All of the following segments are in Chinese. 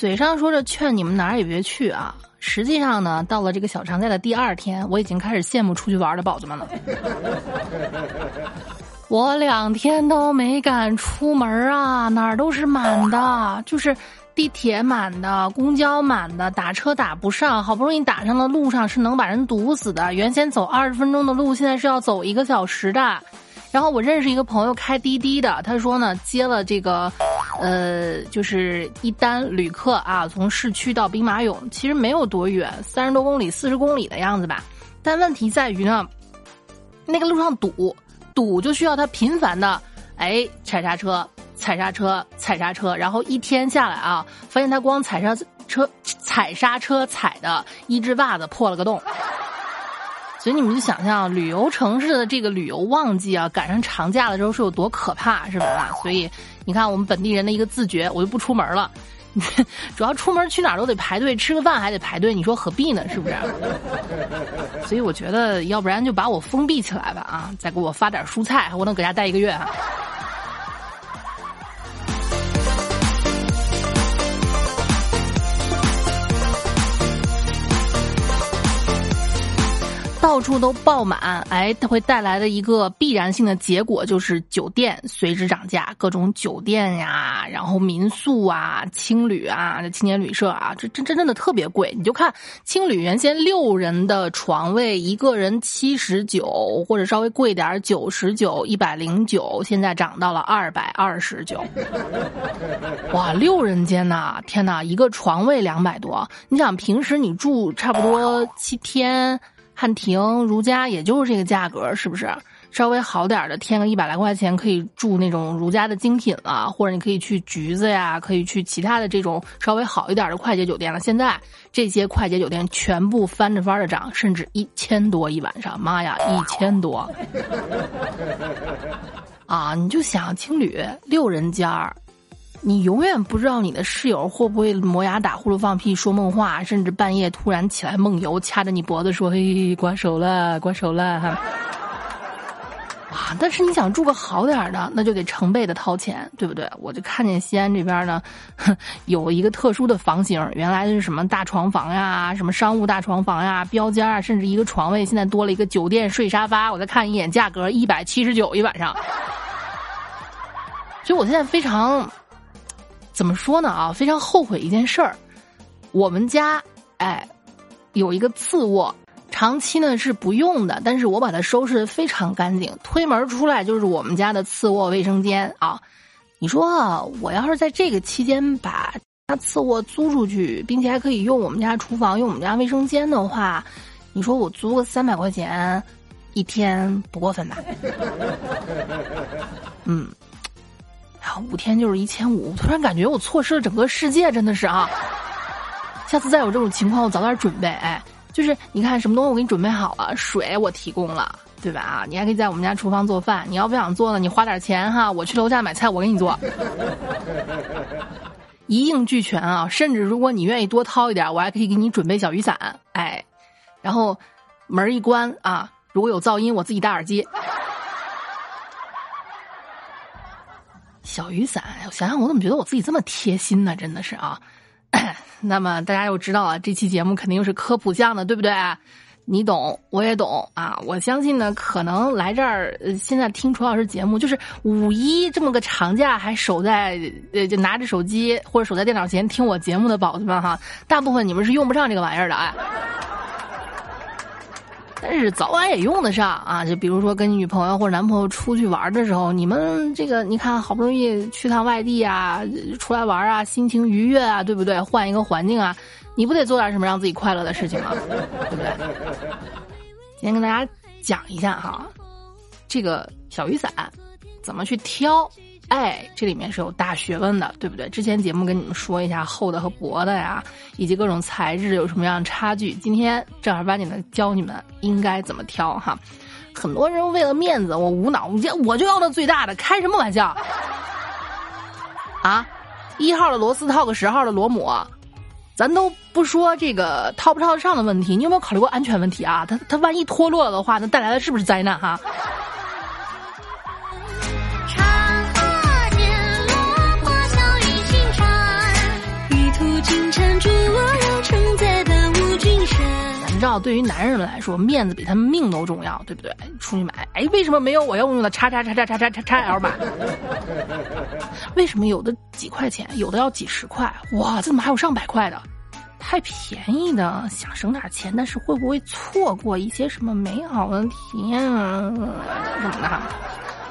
嘴上说着劝你们哪儿也别去啊，实际上呢，到了这个小长假的第二天，我已经开始羡慕出去玩的宝子们了。我两天都没敢出门啊，哪儿都是满的，就是地铁满的，公交满的，打车打不上，好不容易打上了，路上是能把人堵死的。原先走二十分钟的路，现在是要走一个小时的。然后我认识一个朋友开滴滴的，他说呢，接了这个，呃，就是一单旅客啊，从市区到兵马俑，其实没有多远，三十多公里、四十公里的样子吧。但问题在于呢，那个路上堵。堵就需要他频繁的，哎，踩刹车，踩刹车，踩刹车，然后一天下来啊，发现他光踩刹车，踩刹车踩的一只袜子破了个洞。所以你们就想象旅游城市的这个旅游旺季啊，赶上长假的时候是有多可怕，是吧？所以你看我们本地人的一个自觉，我就不出门了。主要出门去哪儿都得排队，吃个饭还得排队，你说何必呢？是不是？所以我觉得，要不然就把我封闭起来吧啊！再给我发点蔬菜，我能搁家待一个月啊。到处都爆满，哎，它会带来的一个必然性的结果就是酒店随之涨价，各种酒店呀，然后民宿啊、青旅啊、青年旅社啊，这真真真的特别贵。你就看青旅原先六人的床位，一个人七十九，或者稍微贵点九十九、一百零九，现在涨到了二百二十九。哇，六人间呐，天呐，一个床位两百多，你想平时你住差不多七天。汉庭如家也就是这个价格，是不是？稍微好点的，添个一百来块钱可以住那种如家的精品了，或者你可以去橘子呀，可以去其他的这种稍微好一点的快捷酒店了。现在这些快捷酒店全部翻着番的涨，甚至一千多一晚上，妈呀，一千多！啊，你就想青旅六人间儿。你永远不知道你的室友会不会磨牙、打呼噜、放屁、说梦话，甚至半夜突然起来梦游，掐着你脖子说：“嘿，关手了，关手了。”哈，啊！但是你想住个好点的，那就得成倍的掏钱，对不对？我就看见西安这边呢，有一个特殊的房型，原来是什么大床房呀，什么商务大床房呀，标间啊，甚至一个床位，现在多了一个酒店睡沙发。我再看一眼价格，一百七十九一晚上。所以我现在非常。怎么说呢啊？非常后悔一件事儿，我们家哎有一个次卧，长期呢是不用的，但是我把它收拾的非常干净，推门出来就是我们家的次卧卫生间啊。你说我要是在这个期间把它次卧租出去，并且还可以用我们家厨房、用我们家卫生间的话，你说我租个三百块钱一天不过分吧？嗯。五天就是一千五，突然感觉我错失了整个世界，真的是啊！下次再有这种情况，我早点准备。哎，就是你看什么东西我给你准备好了，水我提供了，对吧？啊，你还可以在我们家厨房做饭。你要不想做呢，你花点钱哈，我去楼下买菜，我给你做，一应俱全啊！甚至如果你愿意多掏一点，我还可以给你准备小雨伞。哎，然后门一关啊，如果有噪音，我自己戴耳机。小雨伞，想想我怎么觉得我自己这么贴心呢？真的是啊。那么大家又知道了，这期节目肯定又是科普项的，对不对？你懂，我也懂啊。我相信呢，可能来这儿现在听楚老师节目，就是五一这么个长假还守在呃，就拿着手机或者守在电脑前听我节目的宝子们哈，大部分你们是用不上这个玩意儿的啊。但是早晚也用得上啊！就比如说跟女朋友或者男朋友出去玩的时候，你们这个你看好不容易去趟外地啊，出来玩啊，心情愉悦啊，对不对？换一个环境啊，你不得做点什么让自己快乐的事情吗？对不对？今天跟大家讲一下哈，这个小雨伞怎么去挑。哎，这里面是有大学问的，对不对？之前节目跟你们说一下厚的和薄的呀，以及各种材质有什么样的差距。今天正儿八经的教你们应该怎么挑哈。很多人为了面子，我无脑，我我就要那最大的，开什么玩笑？啊，一号的螺丝套个十号的螺母，咱都不说这个套不套得上的问题，你有没有考虑过安全问题啊？它它万一脱落了的话，那带来的是不是灾难哈？对于男人们来说，面子比他们命都重要，对不对？出去买，哎，为什么没有我要用的叉叉叉叉叉叉叉叉 L 码？为什么有的几块钱，有的要几十块？哇，这怎么还有上百块的？太便宜的，想省点钱，但是会不会错过一些什么美好的体验啊？什么的？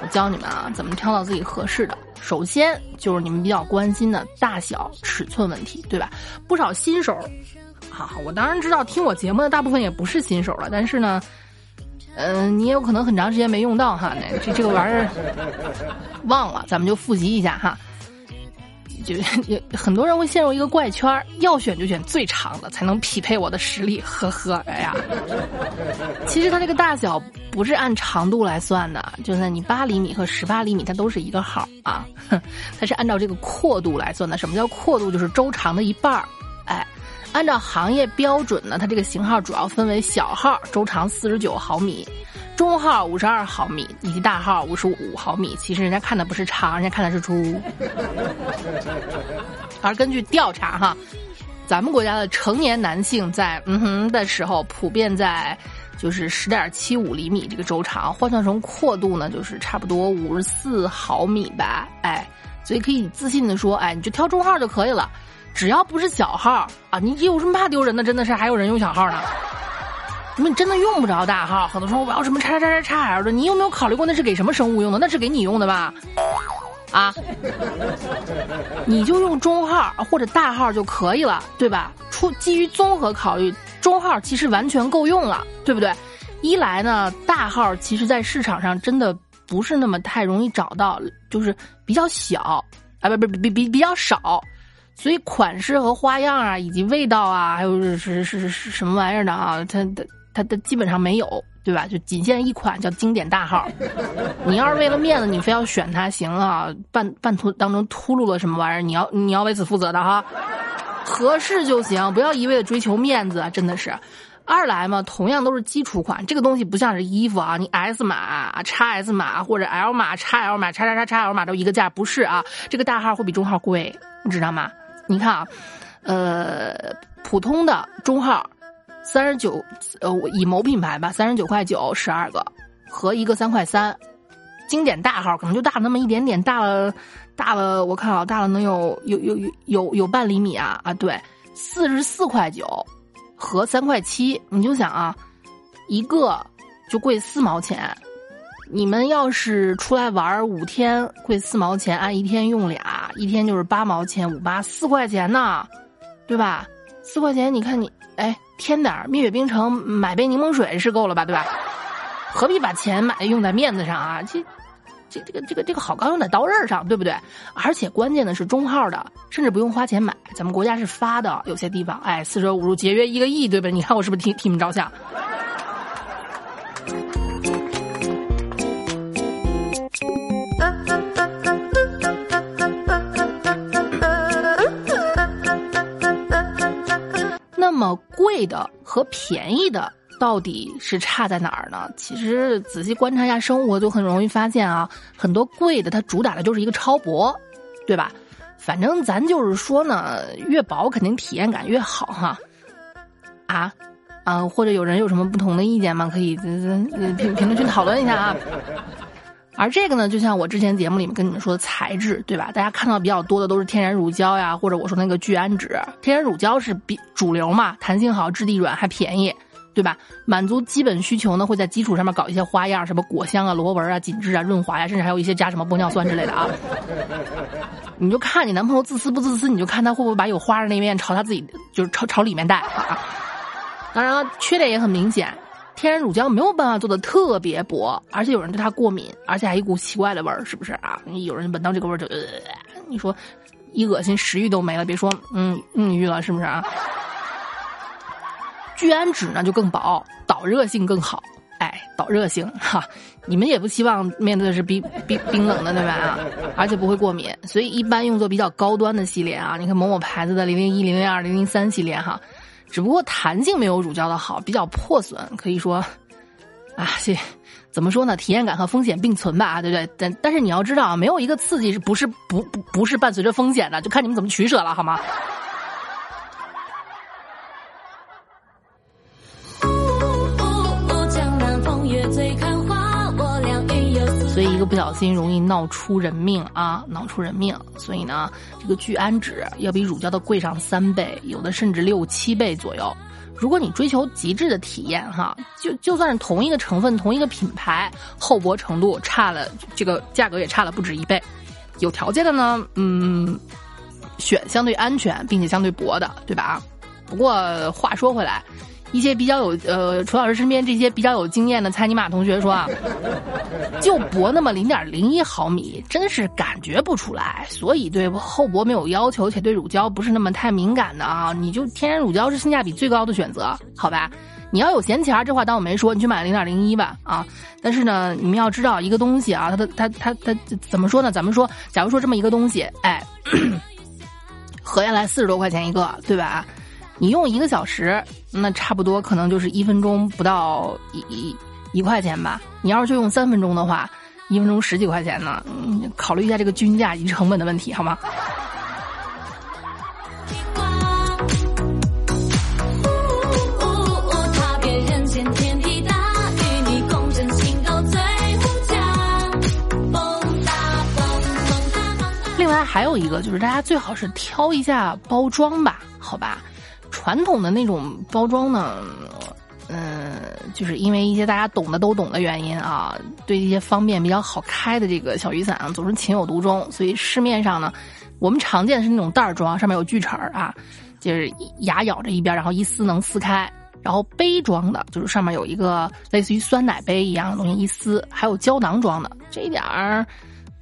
我教你们啊，怎么挑到自己合适的。首先就是你们比较关心的大小尺寸问题，对吧？不少新手，好，我当然知道听我节目的大部分也不是新手了，但是呢，嗯，你也有可能很长时间没用到哈，那这这个玩意儿忘了，咱们就复习一下哈。就有很多人会陷入一个怪圈要选就选最长的，才能匹配我的实力。呵呵，哎呀，其实它这个大小不是按长度来算的，就是你八厘米和十八厘米，它都是一个号啊，它是按照这个阔度来算的。什么叫阔度？就是周长的一半儿。哎，按照行业标准呢，它这个型号主要分为小号，周长四十九毫米。中号五十二毫米以及大号五十五毫米，其实人家看的不是长，人家看的是粗。而根据调查哈，咱们国家的成年男性在嗯哼的时候，普遍在就是十点七五厘米这个周长，换算成阔度呢，就是差不多五十四毫米吧。哎，所以可以自信的说，哎，你就挑中号就可以了，只要不是小号啊，你有什么怕丢人的？真的是还有人用小号呢。你真的用不着大号，很多说我要什么叉叉叉叉叉 L 的，你有没有考虑过那是给什么生物用的？那是给你用的吧？啊，你就用中号或者大号就可以了，对吧？出基于综合考虑，中号其实完全够用了，对不对？一来呢，大号其实在市场上真的不是那么太容易找到，就是比较小啊，不不比比比较少。所以款式和花样啊，以及味道啊，还有是是是是什么玩意儿的啊，它的它的基本上没有，对吧？就仅限一款叫经典大号。你要是为了面子，你非要选它，行啊？半半途当中秃噜了什么玩意儿，你要你要为此负责的哈。合适就行，不要一味的追求面子，真的是。二来嘛，同样都是基础款，这个东西不像是衣服啊，你 S 码、XS 码或者 L 码、XL 码、叉叉叉叉 L 码都一个价，不是啊？这个大号会比中号贵，你知道吗？你看啊，呃，普通的中号，三十九，呃，以某品牌吧，三十九块九十二个，和一个三块三，经典大号可能就大那么一点点，大了，大了，我看啊，大了能有有有有有有半厘米啊啊，对，四十四块九和三块七，你就想啊，一个就贵四毛钱。你们要是出来玩五天，贵四毛钱，按一天用俩，一天就是八毛钱，五八四块钱呢，对吧？四块钱，你看你，哎，添点蜜雪冰城，买杯柠檬水是够了吧，对吧？何必把钱买用在面子上啊？这，这这个这个这个好钢用在刀刃上，对不对？而且关键的是中号的，甚至不用花钱买，咱们国家是发的，有些地方，哎，四舍五入节约一个亿，对吧？你看我是不是替替你们着想？贵的和便宜的到底是差在哪儿呢？其实仔细观察一下生活，就很容易发现啊，很多贵的它主打的就是一个超薄，对吧？反正咱就是说呢，越薄肯定体验感越好哈。啊啊，或者有人有什么不同的意见吗？可以评评论区讨论一下啊。而这个呢，就像我之前节目里面跟你们说的材质，对吧？大家看到比较多的都是天然乳胶呀，或者我说那个聚氨酯。天然乳胶是比主流嘛，弹性好，质地软，还便宜，对吧？满足基本需求呢，会在基础上面搞一些花样，什么果香啊、螺纹啊、紧致啊、润滑呀，甚至还有一些加什么玻尿酸之类的啊。你就看你男朋友自私不自私，你就看他会不会把有花的那面朝他自己，就是朝朝里面带啊。当然了，缺点也很明显。天然乳胶没有办法做的特别薄，而且有人对它过敏，而且还一股奇怪的味儿，是不是啊？有人闻到这个味儿就，呃，你说一恶心，食欲都没了，别说嗯嗯欲了，是不是啊？聚氨酯呢就更薄，导热性更好，哎，导热性哈，你们也不希望面对的是冰冰冰冷的对吧？而且不会过敏，所以一般用作比较高端的系列啊，你看某某牌子的零零一、零零二、零零三系列哈。只不过弹性没有乳胶的好，比较破损，可以说，啊，这怎么说呢？体验感和风险并存吧，对不对？但但是你要知道啊，没有一个刺激是不是不不不是伴随着风险的，就看你们怎么取舍了，好吗？不小心容易闹出人命啊，闹出人命。所以呢，这个聚氨酯要比乳胶的贵上三倍，有的甚至六七倍左右。如果你追求极致的体验，哈，就就算是同一个成分、同一个品牌，厚薄程度差了，这个价格也差了不止一倍。有条件的呢，嗯，选相对安全并且相对薄的，对吧？不过话说回来。一些比较有呃，楚老师身边这些比较有经验的猜尼玛同学说啊，就薄那么零点零一毫米，真是感觉不出来。所以对厚薄没有要求，且对乳胶不是那么太敏感的啊，你就天然乳胶是性价比最高的选择，好吧？你要有闲钱儿这话当我没说，你去买零点零一吧啊！但是呢，你们要知道一个东西啊，它的它它它怎么说呢？咱们说，假如说这么一个东西，哎，合下来四十多块钱一个，对吧？你用一个小时，那差不多可能就是一分钟不到一一一块钱吧。你要是就用三分钟的话，一分钟十几块钱呢。嗯，考虑一下这个均价以及成本的问题，好吗？另外还有一个就是，大家最好是挑一下包装吧，好吧？传统的那种包装呢，嗯，就是因为一些大家懂的都懂的原因啊，对一些方便比较好开的这个小雨伞啊，总是情有独钟。所以市面上呢，我们常见的是那种袋装，上面有锯齿儿啊，就是牙咬着一边，然后一撕能撕开；然后杯装的，就是上面有一个类似于酸奶杯一样的东西，一撕；还有胶囊装的，这一点儿。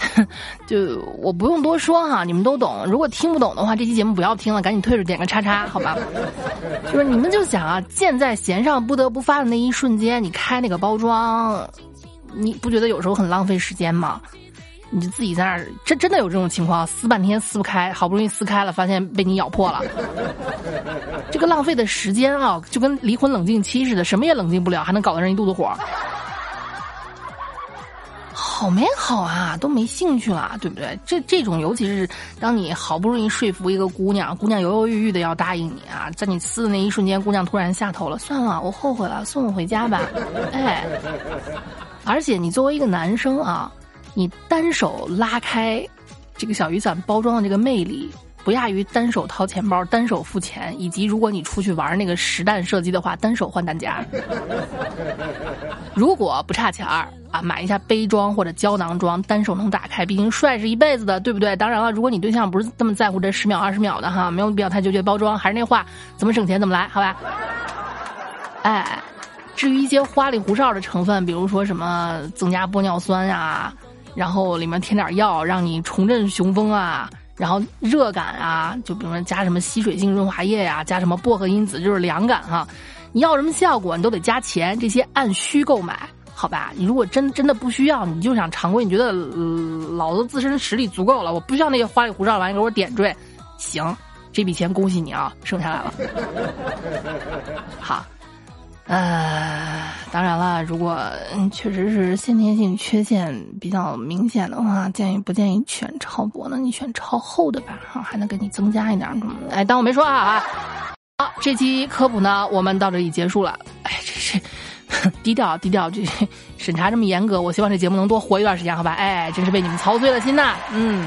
就我不用多说哈，你们都懂。如果听不懂的话，这期节目不要听了，赶紧退出，点个叉叉，好吧？就是你们就想啊，箭在弦上不得不发的那一瞬间，你开那个包装，你不觉得有时候很浪费时间吗？你就自己在那儿，真真的有这种情况，撕半天撕不开，好不容易撕开了，发现被你咬破了。这个浪费的时间啊，就跟离婚冷静期似的，什么也冷静不了，还能搞得人一肚子火。好没好啊，都没兴趣了，对不对？这这种，尤其是当你好不容易说服一个姑娘，姑娘犹犹豫豫的要答应你啊，在你撕的那一瞬间，姑娘突然下头了，算了，我后悔了，送我回家吧。哎，而且你作为一个男生啊，你单手拉开这个小雨伞包装的这个魅力。不亚于单手掏钱包、单手付钱，以及如果你出去玩那个实弹射击的话，单手换弹夹。如果不差钱儿啊，买一下杯装或者胶囊装，单手能打开，毕竟帅是一辈子的，对不对？当然了，如果你对象不是这么在乎这十秒、二十秒的哈，没有必要太纠结包装。还是那话，怎么省钱怎么来，好吧？哎，至于一些花里胡哨的成分，比如说什么增加玻尿酸啊，然后里面添点药让你重振雄风啊。然后热感啊，就比如说加什么吸水性润滑液呀，加什么薄荷因子就是凉感哈。你要什么效果，你都得加钱，这些按需购买，好吧？你如果真真的不需要，你就想常规，你觉得老子自身实力足够了，我不需要那些花里胡哨的玩意给我点缀，行，这笔钱恭喜你啊，省下来了。好。呃，当然了，如果确实是先天性缺陷比较明显的话，建议不建议选超薄呢？你选超厚的吧，哈，还能给你增加一点什么？哎，当我没说啊。好，这期科普呢，我们到这里结束了。哎，这是低调低调，这审查这么严格，我希望这节目能多活一段时间，好吧？哎，真是为你们操碎了心呐。嗯。